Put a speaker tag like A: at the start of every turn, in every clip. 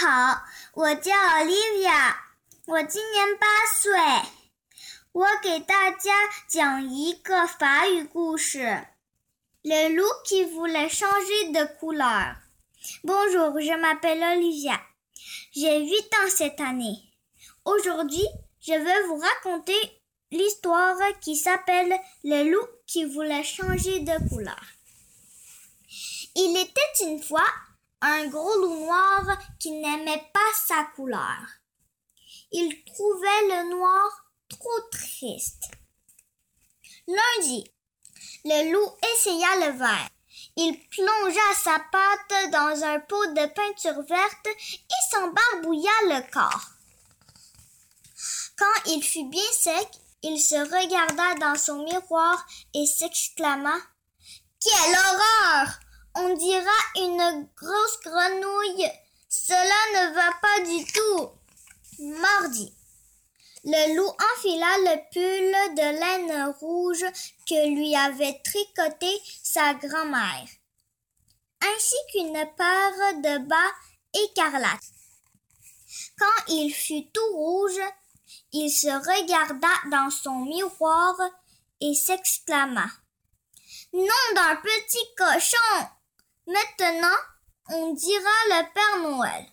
A: 好，我叫 Olivia，我今年八岁。我给大家讲一个法语故事。Le loup qui voulait changer de couleur. Bonjour, je m'appelle Olivia. J'ai 8 ans cette année. Aujourd'hui, je vais vous raconter l'histoire qui s'appelle Le loup qui voulait changer de couleur. Il était une fois un gros loup noir qui n'aimait pas sa couleur. Il trouvait le noir trop triste. Lundi, le loup essaya le vert. Il plongea sa patte dans un pot de peinture verte et s'embarbouilla le corps. Quand il fut bien sec, il se regarda dans son miroir et s'exclama Quelle horreur On dira une grosse grenouille. Cela ne va pas du tout. Mardi. Le loup enfila le pull de laine rouge que lui avait tricoté sa grand-mère, ainsi qu'une paire de bas écarlates. Quand il fut tout rouge, il se regarda dans son miroir et s'exclama. Nom d'un petit cochon! Maintenant, on dira le Père Noël.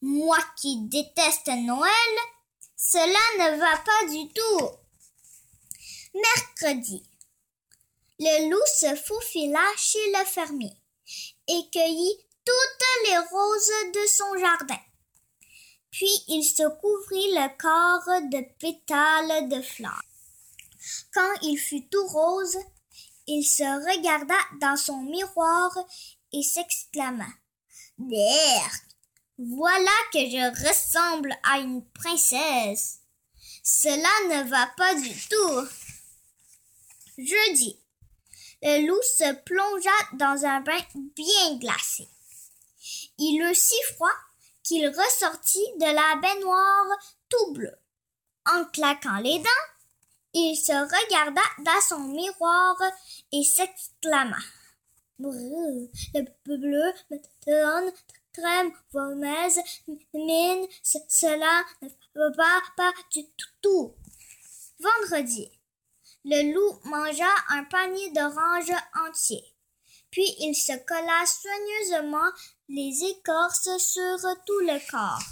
A: Moi qui déteste Noël, cela ne va pas du tout. Mercredi. Le loup se faufila chez le fermier et cueillit toutes les roses de son jardin. Puis il se couvrit le corps de pétales de fleurs. Quand il fut tout rose, il se regarda dans son miroir et s'exclama. Berk, voilà que je ressemble à une princesse. Cela ne va pas du tout. Jeudi, le loup se plongea dans un bain bien glacé. Il eut si froid qu'il ressortit de la baignoire tout bleu. En claquant les dents, il se regarda dans son miroir et s'exclama. Le bleu me donne crème mauvaise mine, cela ne pas du tout. Vendredi, le loup mangea un panier d'oranges entier. Puis il se colla soigneusement les écorces sur tout le corps.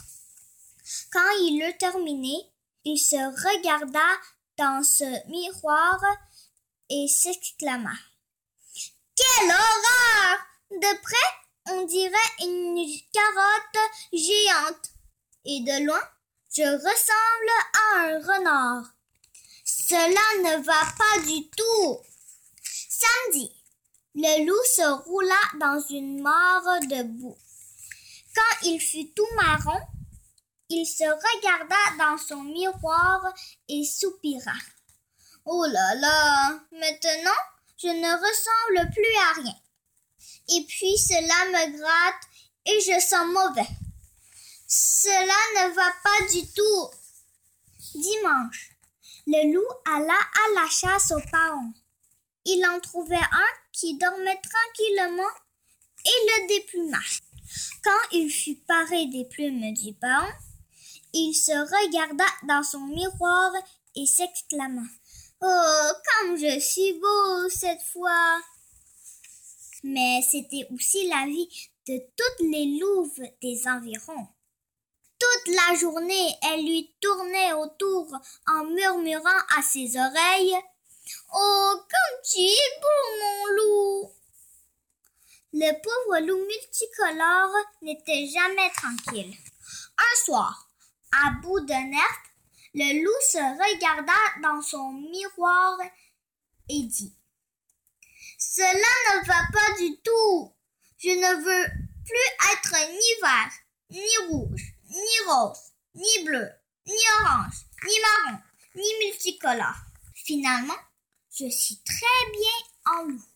A: Quand il eut terminé, il se regarda dans ce miroir et s'exclama. Quelle horreur! De près, on dirait une carotte géante. Et de loin, je ressemble à un renard. Cela ne va pas du tout. Samedi, le loup se roula dans une mare de boue. Quand il fut tout marron, il se regarda dans son miroir et soupira. Oh là là, maintenant, je ne ressemble plus à rien. Et puis cela me gratte et je sens mauvais. Cela ne va pas du tout. Dimanche, le loup alla à la chasse au paon. Il en trouvait un qui dormait tranquillement et le dépluma. Quand il fut paré des plumes du paon, il se regarda dans son miroir et s'exclama. Oh, comme je suis beau cette fois. Mais c'était aussi la vie de toutes les louves des environs. Toute la journée, elle lui tournait autour en murmurant à ses oreilles Oh, comme tu es beau, mon loup! Le pauvre loup multicolore n'était jamais tranquille. Un soir, à bout de nerfs, le loup se regarda dans son miroir et dit Cela ne va pas du tout. Je ne veux plus être ni vert, ni rouge, ni rose, ni bleu, ni orange, ni marron, ni multicolore. Finalement, je suis très bien en loup.